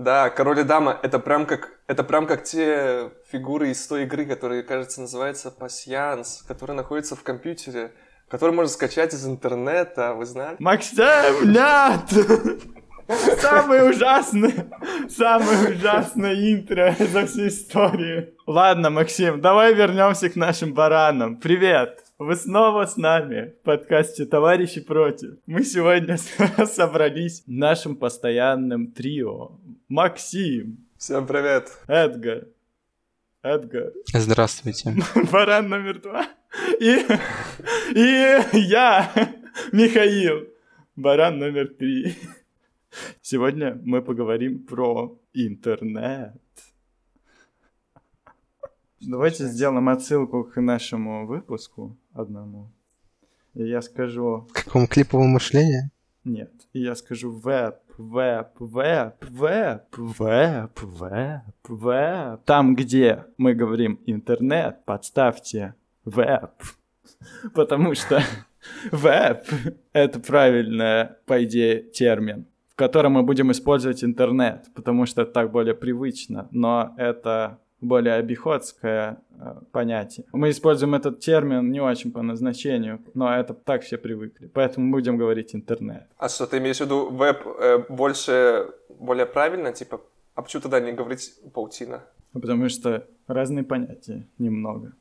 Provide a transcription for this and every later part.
Да, король и дама это прям как это прям как те фигуры из той игры, которые, кажется, называется пасьянс, которые находятся в компьютере, который можно скачать из интернета, вы знали? Максим, нет! Самое ужасное, самое ужасное интро за всю историю. Ладно, Максим, давай вернемся к нашим баранам. Привет! Вы снова с нами в подкасте «Товарищи против». Мы сегодня собрались нашим постоянным трио. Максим. Всем привет. Эдгар. Эдгар. Здравствуйте. Баран номер два. И, и я, Михаил. Баран номер три. Сегодня мы поговорим про интернет. Давайте сделаем отсылку к нашему выпуску одному. И я скажу... К какому клиповому мышлению? Нет. И я скажу веб, веб, веб, веб, веб, веб, веб. Там, где мы говорим интернет, подставьте веб. Потому что веб — это правильный, по идее, термин, в котором мы будем использовать интернет, потому что это так более привычно. Но это более обиходское э, понятие. Мы используем этот термин не очень по назначению, но это так все привыкли. Поэтому будем говорить интернет. А что, ты имеешь в виду веб э, больше, более правильно? Типа, а почему тогда не говорить паутина? Потому что разные понятия немного.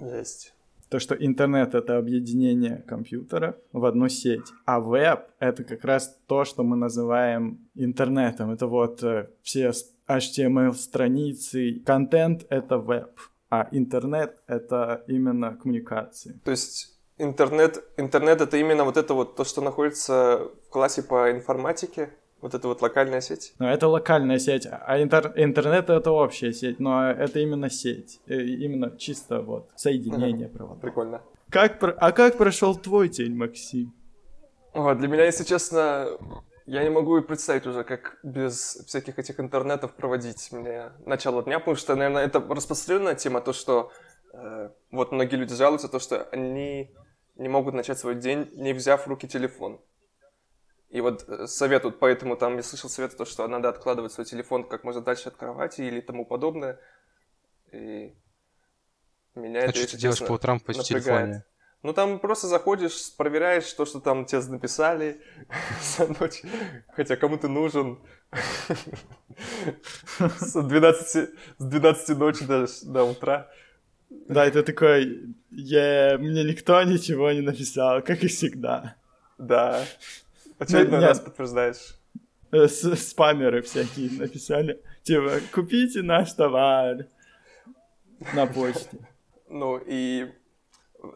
Есть. То, что интернет — это объединение компьютеров в одну сеть, а веб — это как раз то, что мы называем интернетом. Это вот э, все HTML-страницы. Контент — это веб, а интернет — это именно коммуникации. То есть интернет, интернет — это именно вот это вот то, что находится в классе по информатике? Вот это вот локальная сеть? Ну, это локальная сеть, а интер, интернет — это общая сеть, но это именно сеть, э, именно чисто вот соединение ага, проводов. Прикольно. Как, а как прошел твой день, Максим? О, для меня, если честно, я не могу и представить уже, как без всяких этих интернетов проводить мне начало дня, потому что, наверное, это распространенная тема, то, что э, вот многие люди жалуются, то, что они не могут начать свой день, не взяв в руки телефон. И вот э, советуют, поэтому там я слышал совет, то, что надо откладывать свой телефон как можно дальше от кровати или тому подобное. И меня а это, что ты делаешь по утрам по телефоне? Ну, там просто заходишь, проверяешь то, что там тебе написали за ночь, хотя кому ты нужен. С 12, с 12 ночи до, до утра. Да, это такой, я, мне никто ничего не написал, как и всегда. Да. Очередной раз подтверждаешь. Э, спамеры всякие написали. Типа, купите наш товар на почте. Ну и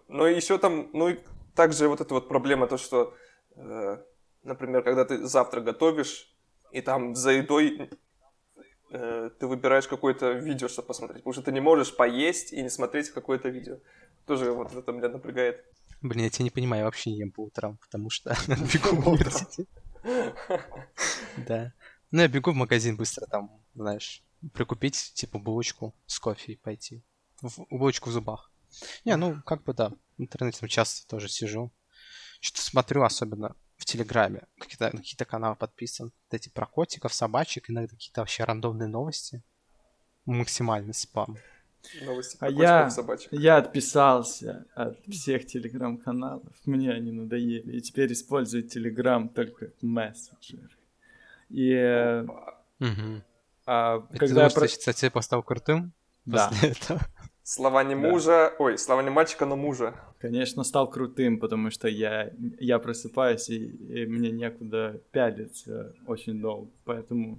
но еще там, ну и также вот эта вот проблема, то, что, э, например, когда ты завтра готовишь, и там за едой э, ты выбираешь какое-то видео, чтобы посмотреть, потому что ты не можешь поесть и не смотреть какое-то видео. Тоже вот это меня напрягает. Блин, я тебя не понимаю, я вообще не ем по утрам, потому что бегу в университет. Да. Ну, я бегу в магазин быстро там, знаешь, прикупить, типа, булочку с кофе и пойти. Булочку в зубах. Не, ну, как бы да. В интернете там часто тоже сижу. Что-то смотрю, особенно в Телеграме. Какие-то какие каналы подписан. Вот эти про котиков, собачек, иногда какие-то вообще рандомные новости. Максимальный спам. Новости а я, я отписался от всех телеграм-каналов. Мне они надоели. И теперь использую телеграм только мессенджер. И... Угу. А, когда потому, про... что тебя поставил крутым? Да. После этого? Слова не мужа, да. ой, слова не мальчика, но мужа. Конечно, стал крутым, потому что я, я просыпаюсь, и, и мне некуда пялиться очень долго, поэтому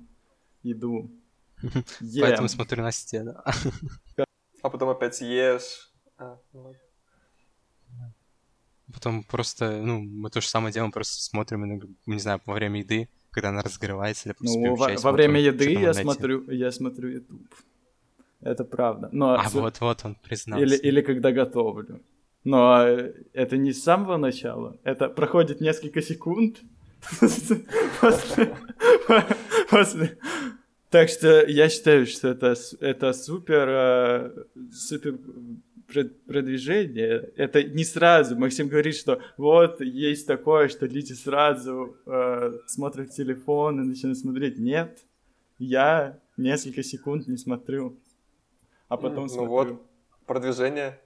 иду. Ем. Поэтому смотрю на стену. А потом опять ешь. А, ну Потом просто, ну, мы то же самое делаем, просто смотрим, не знаю, во время еды, когда она разогревается, или Ну, во, во время еды я смотрю, я смотрю YouTube. Это правда. Но а вот-вот он признался. Или, или когда готовлю. Но это не с самого начала. Это проходит несколько секунд после... Так что я считаю, что это, это супер, э, супер продвижение. Это не сразу. Максим говорит, что вот есть такое, что люди сразу э, смотрят телефон и начинают смотреть. Нет. я несколько секунд не смотрю, а потом ну смотрю. вот, продвижение.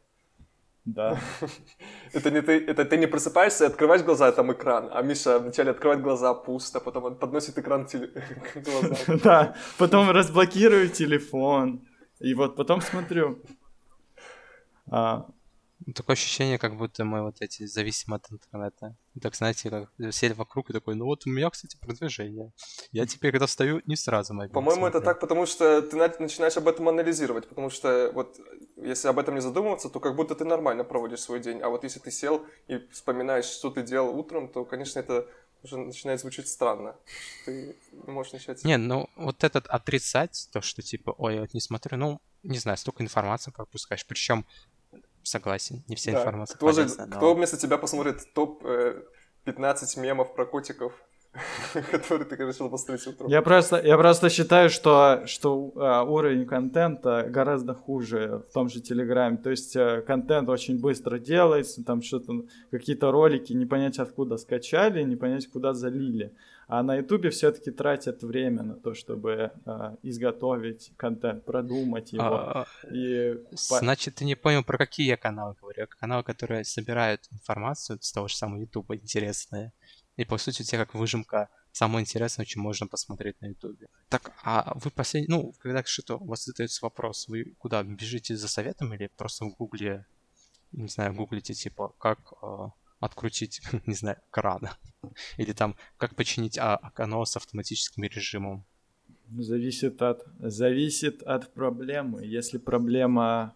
Да. Это не ты, это ты не просыпаешься и открываешь глаза, а там экран. А Миша вначале открывает глаза, пусто, потом он подносит экран к, теле... к глазам. Да, потом разблокирую телефон, и вот потом смотрю. А, Такое ощущение, как будто мы вот эти зависимы от интернета. Так, знаете, как сели вокруг и такой, ну вот у меня, кстати, продвижение. Я теперь, когда встаю, не сразу мобильник По-моему, это так, потому что ты на- начинаешь об этом анализировать, потому что вот если об этом не задумываться, то как будто ты нормально проводишь свой день, а вот если ты сел и вспоминаешь, что ты делал утром, то, конечно, это уже начинает звучать странно. Ты можешь начать... Не, ну вот этот отрицать, то, что типа, ой, я вот не смотрю, ну, не знаю, столько информации пропускаешь. Причем, согласен, не вся Да. информация Кто, же, полезна, но- кто вместо тебя посмотрит топ-15 мемов про котиков, которые ты решил посмотреть утром? Я просто, я просто считаю, что, что а, уровень контента гораздо хуже в том же Телеграме. То есть э, контент очень быстро делается, там что-то, какие-то ролики не понять откуда скачали, не понять куда залили. А на Ютубе все-таки тратят время на то, чтобы а, изготовить контент, продумать его. А, И по- Значит, ты не понял, про какие я каналы говорю. Каналы, которые собирают информацию с того же самого Ютуба, интересные. И по сути у тебя как выжимка самого интересного, чем можно посмотреть на Ютубе. Так, а вы последний... Ну, когда что-то у вас задается вопрос, вы куда, бежите за советом или просто в гугле, не знаю, гуглите типа, как э, открутить, не знаю, кран? Или там, как починить а, окно с автоматическим режимом? Зависит от, зависит от проблемы. Если проблема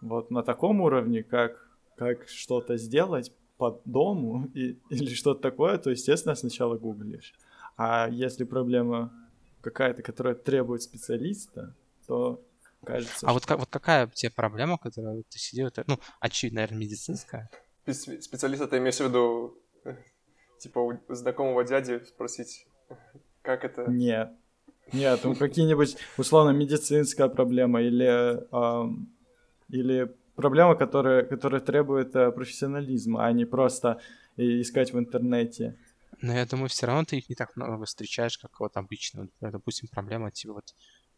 вот на таком уровне, как, как что-то сделать по дому и, или что-то такое, то, естественно, сначала гуглишь. А если проблема какая-то, которая требует специалиста, то кажется, А вот, ка- вот какая у тебя проблема, которая ты сидел, это, ну, очевидно, наверное, медицинская? Спе- Специалиста ты имеешь в виду, э, типа, у знакомого дяди спросить, как это... Нет. Нет, ну какие-нибудь условно медицинская проблема или, ам, или проблема, которая, которая требует э, профессионализма, а не просто искать в интернете. Но я думаю, все равно ты их не так много встречаешь, как вот обычно. Допустим, проблема типа вот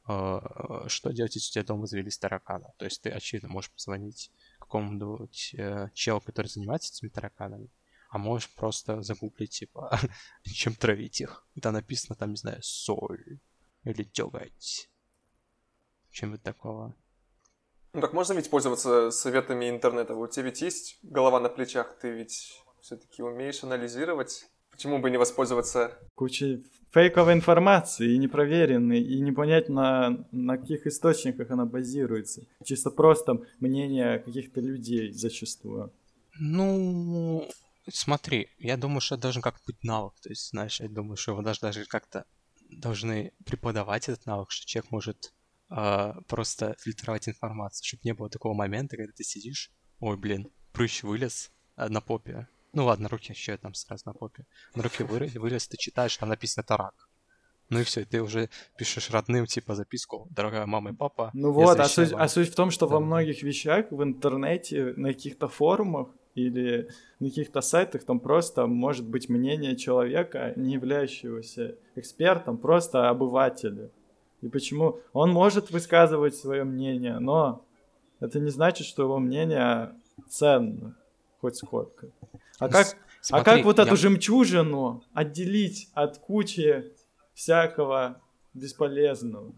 э, что делать, если у тебя дома завелись тараканы? То есть ты, очевидно, можешь позвонить какому-нибудь э, челу, который занимается этими тараканами, а можешь просто загуглить, типа, чем травить их. И там написано, там, не знаю, соль или деготь. Чем-нибудь такого. Ну так можно ведь пользоваться советами интернета? У тебя ведь есть голова на плечах, ты ведь все-таки умеешь анализировать. Почему бы не воспользоваться... Куча фейковой информации и непроверенной, и не понять, на, на каких источниках она базируется. Чисто просто мнение каких-то людей зачастую. Ну, смотри, я думаю, что это должен как-то быть навык. То есть, знаешь, я думаю, что его даже, даже как-то должны преподавать этот навык, что человек может просто фильтровать информацию, чтобы не было такого момента, когда ты сидишь, ой, блин, прыщ вылез а, на попе. Ну ладно, руки еще там сразу на попе. На руке вылез, вылез, ты читаешь, там написано тарак. Ну и все, ты уже пишешь родным, типа, записку, дорогая мама и папа. Ну вот, а суть, вам». а суть в том, что во Да. многих вещах в интернете, на каких-то форумах или на каких-то сайтах там просто может быть мнение человека, не являющегося экспертом, просто обывателя. И почему он может высказывать свое мнение, но это не значит, что его мнение ценно хоть сколько. А Ну, как, с- а смотри, как вот я- эту жемчужину отделить от кучи всякого бесполезного?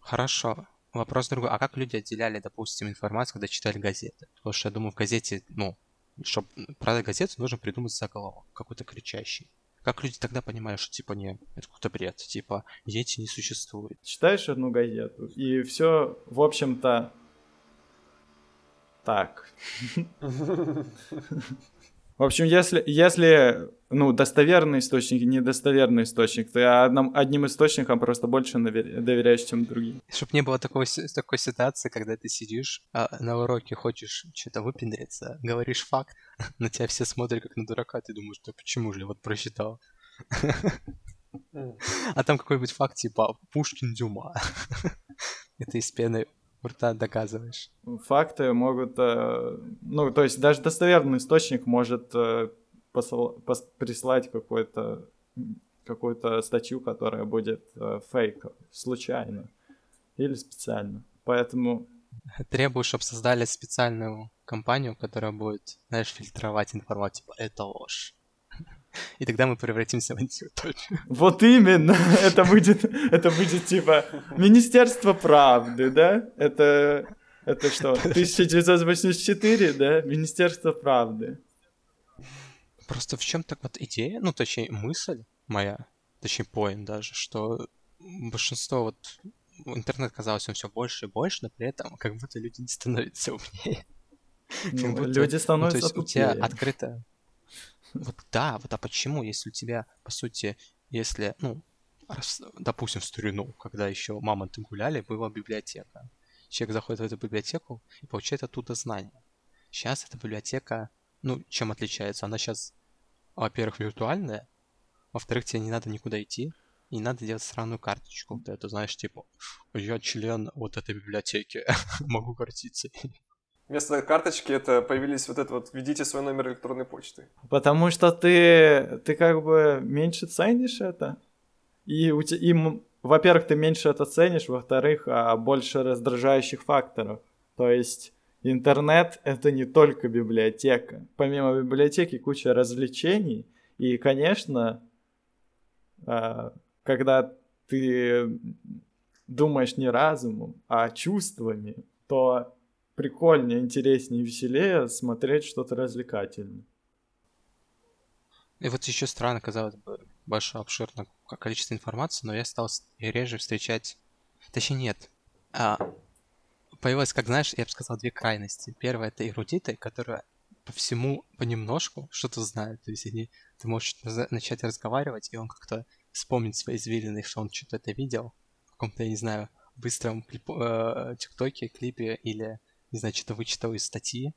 Хорошо. Вопрос другой. А как люди отделяли, допустим, информацию, когда читали газеты? Потому что я думаю, в газете, ну, чтобы продать газету, нужно придумать заголовок какой-то кричащий. Как люди тогда понимали, что типа не, это какой-то бред, типа дети не существует. читаешь одну газету, и все, в общем-то, так. В общем, если, если ну, достоверный источник и недостоверный источник, то одном, одним источником просто больше доверяешь, чем другим. Чтобы не было такой, такой ситуации, когда ты сидишь а, на уроке, хочешь что-то выпендриться, говоришь факт, на тебя все смотрят как на дурака, ты думаешь, да почему же я вот прочитал. А там какой-нибудь факт типа Пушкин Дюма. И ты из пены рта доказываешь. Факты могут, э, ну, то есть даже достоверный источник может э, посыл- пос- прислать какой-то какую-то статью, которая будет э, фейковой, случайно или специально. Поэтому... Требую, чтобы создали специальную компанию, которая будет, знаешь, фильтровать информацию, типа, это ложь. И тогда мы превратимся в антиутопию. Вот именно, это будет, это будет типа Министерство правды, да? Это, это что, 1984, да? Министерство правды. Просто в чем так вот идея, ну, точнее, мысль моя, точнее, поинт даже, что большинство вот интернет казалось он все больше и больше, но при этом как будто люди не становятся умнее. Ну, будто, люди становятся ну, то есть тупее. у тебя открыто... Вот да, вот а почему, если у тебя, по сути, если, ну, раз, допустим, в старину, когда еще мамонты гуляли, была библиотека. Человек заходит в эту библиотеку и получает оттуда знания. Сейчас эта библиотека, ну, чем отличается? Она сейчас, во-первых, виртуальная, во-вторых, тебе не надо никуда идти, не надо делать странную карточку. Ты это знаешь, типа, я член вот этой библиотеки, могу гордиться. Вместо карточки это появились вот это вот «введите свой номер электронной почты». Потому что ты, ты как бы меньше ценишь это. И, у тебя, и во-первых, ты меньше это ценишь, во-вторых, а больше раздражающих факторов. То есть интернет — это не только библиотека. Помимо библиотеки куча развлечений. И, конечно, а, когда ты думаешь не разумом, а чувствами, то прикольнее, интереснее, веселее смотреть что-то развлекательное. И вот еще странно, казалось бы, большое обширное количество информации, но я стал реже встречать... Точнее, нет. А, появилось, как знаешь, я бы сказал, две крайности. Первая — это эрудиты, которые по всему понемножку что-то знают. То есть они, ты можешь начать разговаривать, и он как-то вспомнить свои извилины, что он что-то это видел в каком-то, я не знаю, быстром клип, э, тиктоке, клипе или, не знаю, что-то вычитал из статьи,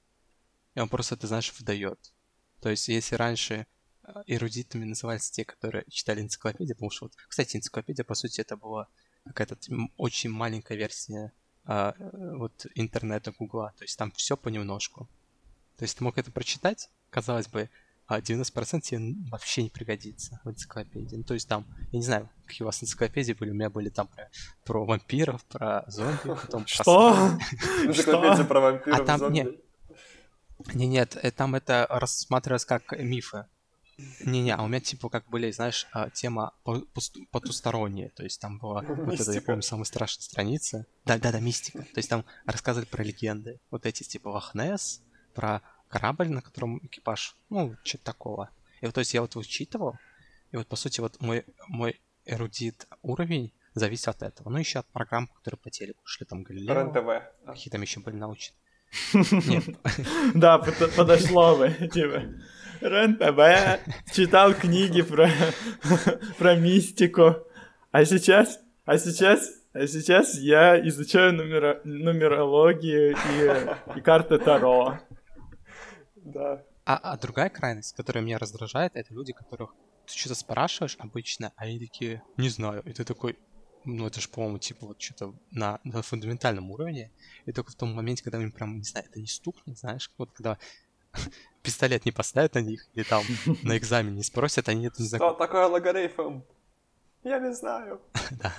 и он просто, ты знаешь, выдает. То есть, если раньше э, эрудитами назывались те, которые читали энциклопедию, потому что вот, кстати, энциклопедия, по сути, это была какая-то очень маленькая версия а, вот интернета Гугла, то есть там все понемножку. То есть ты мог это прочитать, казалось бы, а 90% тебе вообще не пригодится в энциклопедии. Ну, то есть там, я не знаю, какие у вас энциклопедии были, у меня были там про, про вампиров, про зомби, потом Что? Энциклопедия про вампиров, а нет, не, нет, э, там это рассматривалось как мифы. Не-не, а у меня типа как были, знаешь, а, тема потусторонняя, то есть там была вот это, я помню, самая страшная страница. Да-да-да, мистика. То есть там рассказывали про легенды. Вот эти типа Лохнес, про корабль, на котором экипаж, ну, что-то такого. И вот, то есть я вот вычитывал, и вот, по сути, вот мой, мой эрудит уровень зависит от этого. Ну, еще от программ, которые по телеку шли, там, Галилео. РЕН-ТВ. Какие там еще были научены. Да, подошло бы, типа. РЕН-ТВ, читал книги про, про мистику. А сейчас, а сейчас, а сейчас я изучаю нумеро, нумерологию и, и карты Таро. Да. А, а другая крайность, которая меня раздражает, это люди, которых ты что-то спрашиваешь обычно, а они такие, не знаю. И ты такой, ну это же, по-моему, типа вот что-то на, на фундаментальном уровне. И только в том моменте, когда им прям, не знаю, это не стукнет, знаешь, вот когда пистолет не поставят на них, или там на экзамене не спросят, они это не знают. Что такое логарифм? Я не знаю. Да.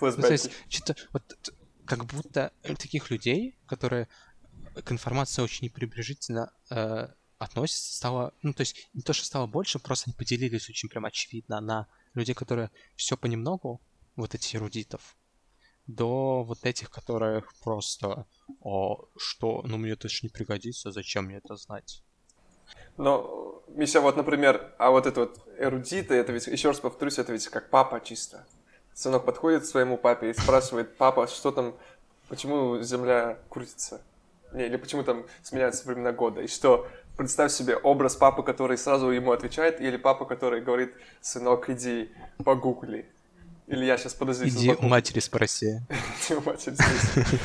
Ну, то есть, что-то вот как будто таких людей, которые к информации очень неприбрежительно э, относятся, стало, ну, то есть не то, что стало больше, просто они поделились очень прям очевидно на людей, которые все понемногу, вот этих эрудитов, до вот этих, которые просто, о, что, ну, мне это же не пригодится, зачем мне это знать? Но, Миша, вот, например, а вот это вот эрудиты, это ведь, еще раз повторюсь, это ведь как папа чисто. Сынок подходит к своему папе и спрашивает, папа, что там, почему Земля крутится? Не, или почему там сменяются времена года. И что, представь себе образ папы, который сразу ему отвечает, или папа, который говорит, сынок, иди погугли. Или я сейчас подозрительно... Иди у матери спроси. Иди у матери спроси.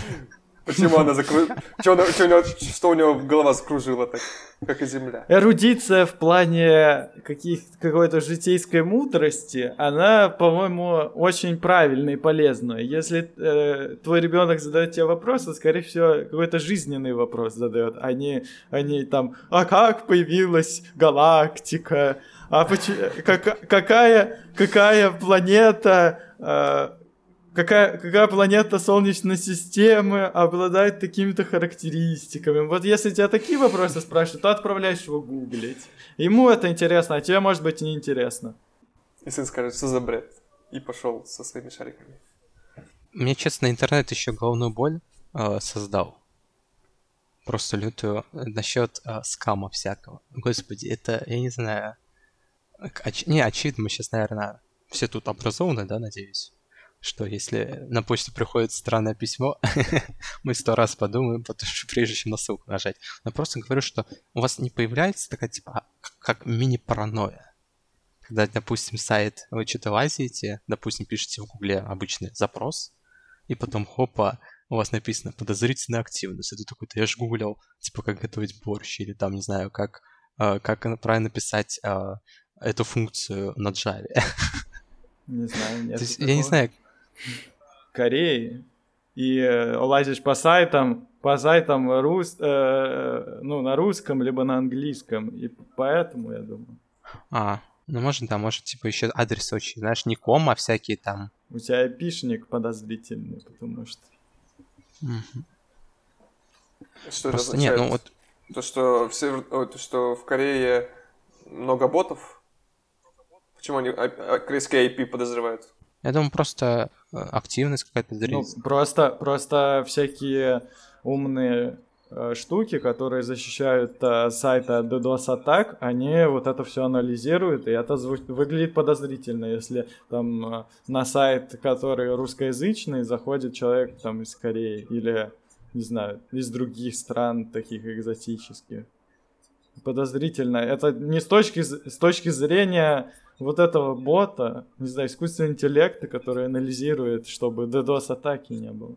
Почему она закружила? Что у него голова закружила так, как и земля? Эрудиция в плане каких какой-то житейской мудрости, она, по-моему, очень правильная и полезная. Если э, твой ребенок задает тебе вопрос, то, скорее всего, какой-то жизненный вопрос задает, а не, а там, а как появилась галактика, а почему, как, какая, какая планета э, какая, какая планета Солнечной системы обладает такими-то характеристиками. Вот если тебя такие вопросы спрашивают, то отправляешь его гуглить. Ему это интересно, а тебе, может быть, не интересно. И сын скажет, что за бред. И пошел со своими шариками. Мне, честно, интернет еще головную боль э, создал. Просто лютую насчет э, скама всякого. Господи, это, я не знаю... Оч... Не, очевидно, мы сейчас, наверное, все тут образованы, да, надеюсь? Что если на почту приходит странное письмо, мы сто раз подумаем, потому что прежде чем на ссылку нажать. Но просто говорю, что у вас не появляется такая типа а, как мини-паранойя. Когда, допустим, сайт вы что-то лазите, допустим, пишете в гугле обычный запрос, и потом хопа, у вас написано подозрительная активность. Это такой, то я же гуглил, типа, как готовить борщ, или там, не знаю, как, э, как правильно писать э, эту функцию на Java. Не знаю, нет. я не знаю, Кореи и э, лазишь по сайтам, по сайтам рус, э, ну, на русском, либо на английском, и поэтому, я думаю. А, ну, может, да, может, типа, еще адрес очень, знаешь, не ком, а всякие там. У тебя эпишник подозрительный, потому что... Что Просто это нет, ну вот... То, что в, север... то, что в Корее много ботов? Почему они а, а, корейские IP подозревают? Я думаю, просто э, активность какая-то ну, просто, просто всякие умные э, штуки, которые защищают э, сайты от DDoS атак, они вот это все анализируют, и это выглядит подозрительно, если там э, на сайт, который русскоязычный, заходит человек там из Кореи или, не знаю, из других стран таких экзотических. Подозрительно. Это не с точки, с точки зрения вот этого бота, не знаю, искусственного интеллекта, который анализирует, чтобы DDoS-атаки не было.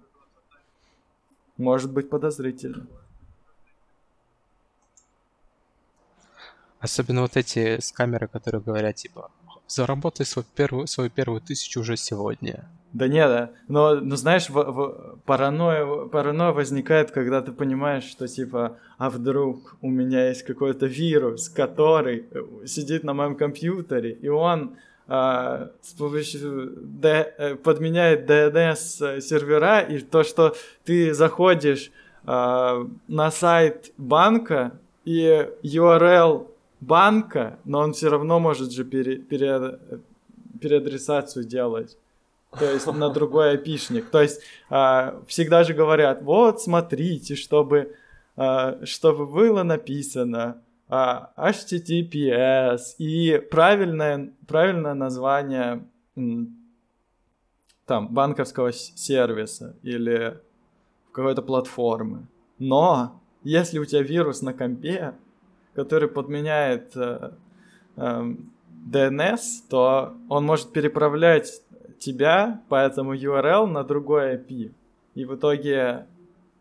Может быть подозрительно. Особенно вот эти с камеры, которые говорят, типа, заработай свою первую, свою первую тысячу уже сегодня. Да нет, да. Но, ну, знаешь, в, в, паранойя, паранойя возникает, когда ты понимаешь, что типа, а вдруг у меня есть какой-то вирус, который э, сидит на моем компьютере, и он а, с помощью Д, э, подменяет DNS сервера, и то, что ты заходишь а, на сайт банка, и URL банка, но он все равно может же пере, пере, переадресацию делать то есть на другой айпишник. То есть а, всегда же говорят, вот смотрите, чтобы, а, чтобы было написано а, HTTPS и правильное, правильное название там банковского сервиса или какой-то платформы. Но если у тебя вирус на компе, который подменяет э, э, DNS, то он может переправлять тебя по этому URL на другой IP. И в итоге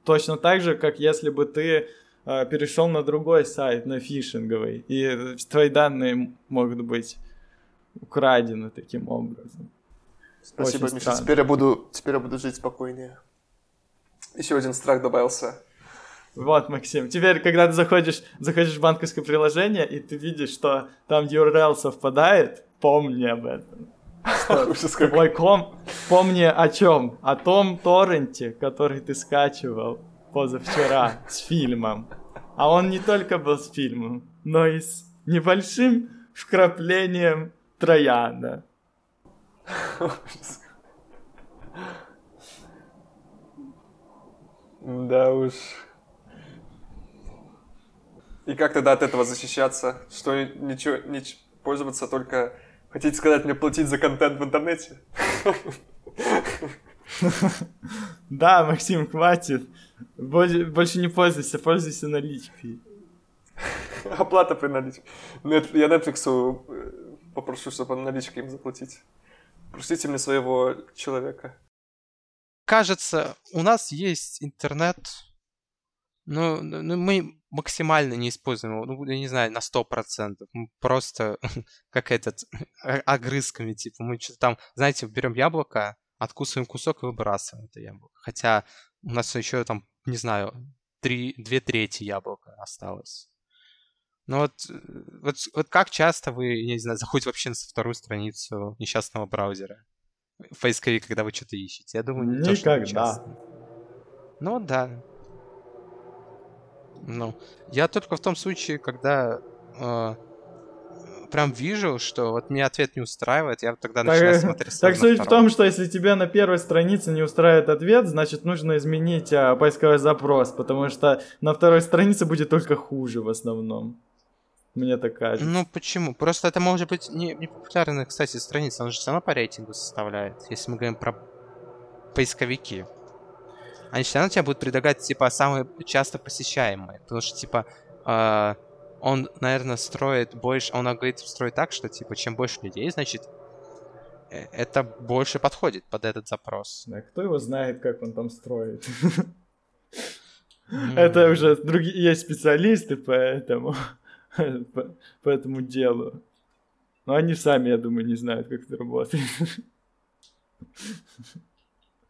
точно так же, как если бы ты э, перешел на другой сайт, на фишинговый, и твои данные могут быть украдены таким образом. Спасибо, Очень Миша. Теперь я, буду, теперь я буду жить спокойнее. Еще один страх добавился. Вот, Максим. Теперь, когда ты заходишь, заходишь в банковское приложение, и ты видишь, что там URL совпадает, помни об этом. Ой, ком, помни о чем? О том торренте, который ты скачивал позавчера с фильмом. А он не только был с фильмом, но и с небольшим вкраплением Трояна. Да уж. И как тогда от этого защищаться? Что ничего, не пользоваться только Хотите сказать мне платить за контент в интернете? Да, Максим, хватит. Больше не пользуйся, пользуйся наличкой. Оплата при наличке. Я Netflix э, попрошу, чтобы он наличкой им заплатить. Простите мне своего человека. кажется, у нас есть интернет, но, но мы максимально не используем его, ну, я не знаю, на 100%. Мы просто, как этот, огрызками, типа, мы что-то там, знаете, берем яблоко, откусываем кусок и выбрасываем это яблоко. Хотя у нас еще там, не знаю, три, две трети яблока осталось. Ну вот, э, вот, вот как часто вы, я не знаю, заходите вообще на вторую страницу несчастного браузера? В поисковик, когда вы что-то ищете? Я думаю, не Никогда. То, ну вот да. Ну, я только в том случае, когда э, прям вижу, что вот мне ответ не устраивает, я тогда начинаю так, смотреть. Так суть в том, что если тебя на первой странице не устраивает ответ, значит нужно изменить а, поисковой запрос, потому что на второй странице будет только хуже в основном. Мне так кажется. Ну почему? Просто это может быть не, не популярная, кстати, страница, она же сама по рейтингу составляет, если мы говорим про поисковики они все равно тебе будут предлагать, типа, самые часто посещаемые. Потому что, типа, э, он, наверное, строит больше... Он алгоритм строит так, что, типа, чем больше людей, значит, э, это больше подходит под этот запрос. Да, кто его знает, как он там строит? Это уже другие есть специалисты по этому, по, по этому делу. Но они сами, я думаю, не знают, как это работает.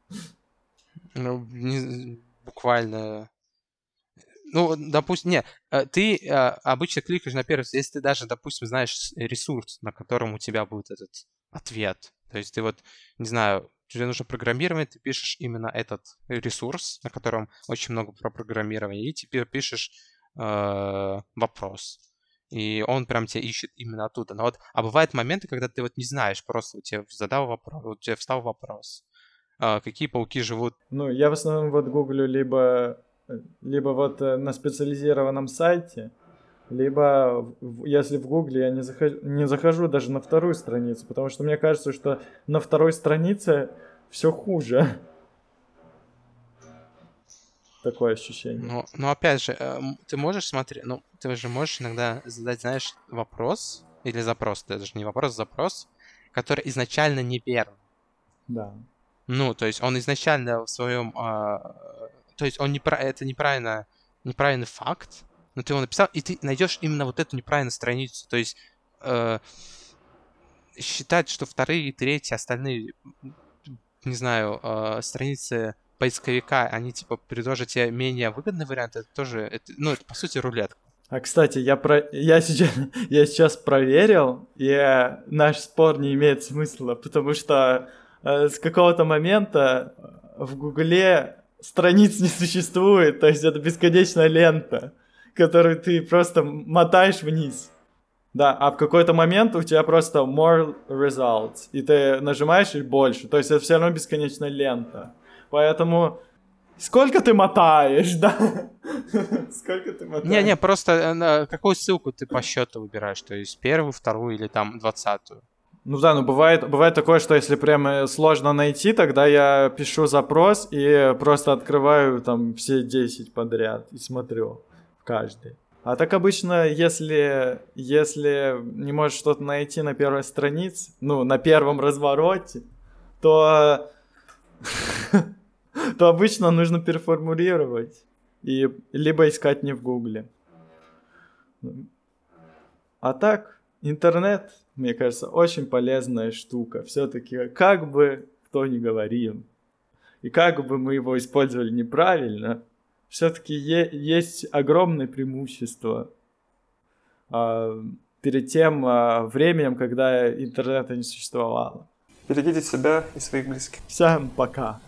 Ну, не, буквально... Ну, допустим, не, э, ты э, обычно кликаешь на первый, если ты даже, допустим, знаешь ресурс, на котором у тебя будет этот ответ. То есть ты вот, не знаю, тебе нужно программировать, ты пишешь именно этот ресурс, на котором очень много про программирование, и теперь пишешь э, вопрос. И он прям тебя ищет именно оттуда. Но вот, а бывают моменты, когда ты вот не знаешь, просто у тебя задал вопрос, у тебя встал вопрос а, какие пауки живут? Ну, я в основном вот гуглю либо, либо вот э, на специализированном сайте, либо если в гугле я не захожу, не захожу даже на вторую страницу, потому что мне кажется, что на второй странице все хуже. Такое ощущение. Но, но опять же, э, ты можешь смотреть, ну, ты же можешь иногда задать, знаешь, вопрос или запрос, это же не вопрос, запрос, который изначально неверный. Да. Ну, то есть он изначально в своем... А, то есть он не про это неправильно, неправильный факт, но ты его написал, и ты найдешь именно вот эту неправильную страницу. То есть э, считать, что вторые третьи, остальные, не знаю, э, страницы поисковика, они типа предложат тебе менее выгодный вариант, это тоже, это, ну, это по сути рулетка. А кстати, я про, я сейчас, я сейчас проверил, и наш спор не имеет смысла, потому что Э, с какого-то момента в Гугле страниц не существует, то есть это бесконечная лента, которую ты просто мотаешь вниз. Да, а в какой-то момент у тебя просто more results, и ты нажимаешь и больше, то есть это все равно бесконечная лента. Поэтому сколько ты мотаешь, да? Сколько ты мотаешь? Не-не, просто э, какую ссылку ты по счету выбираешь, то есть первую, вторую или там двадцатую? Ну да, ну бывает, бывает такое, что если прям э, сложно найти, тогда я пишу запрос и просто открываю там все 10 подряд и смотрю каждый. А так обычно, если, если не можешь что-то найти на первой странице, ну, на первом развороте, то, то обычно нужно переформулировать и либо искать не в гугле. А так, интернет мне кажется, очень полезная штука. Все-таки, как бы кто ни говорил, и как бы мы его использовали неправильно, все-таки е- есть огромное преимущество а, перед тем а, временем, когда интернета не существовало. Берегите себя и своих близких. Всем пока.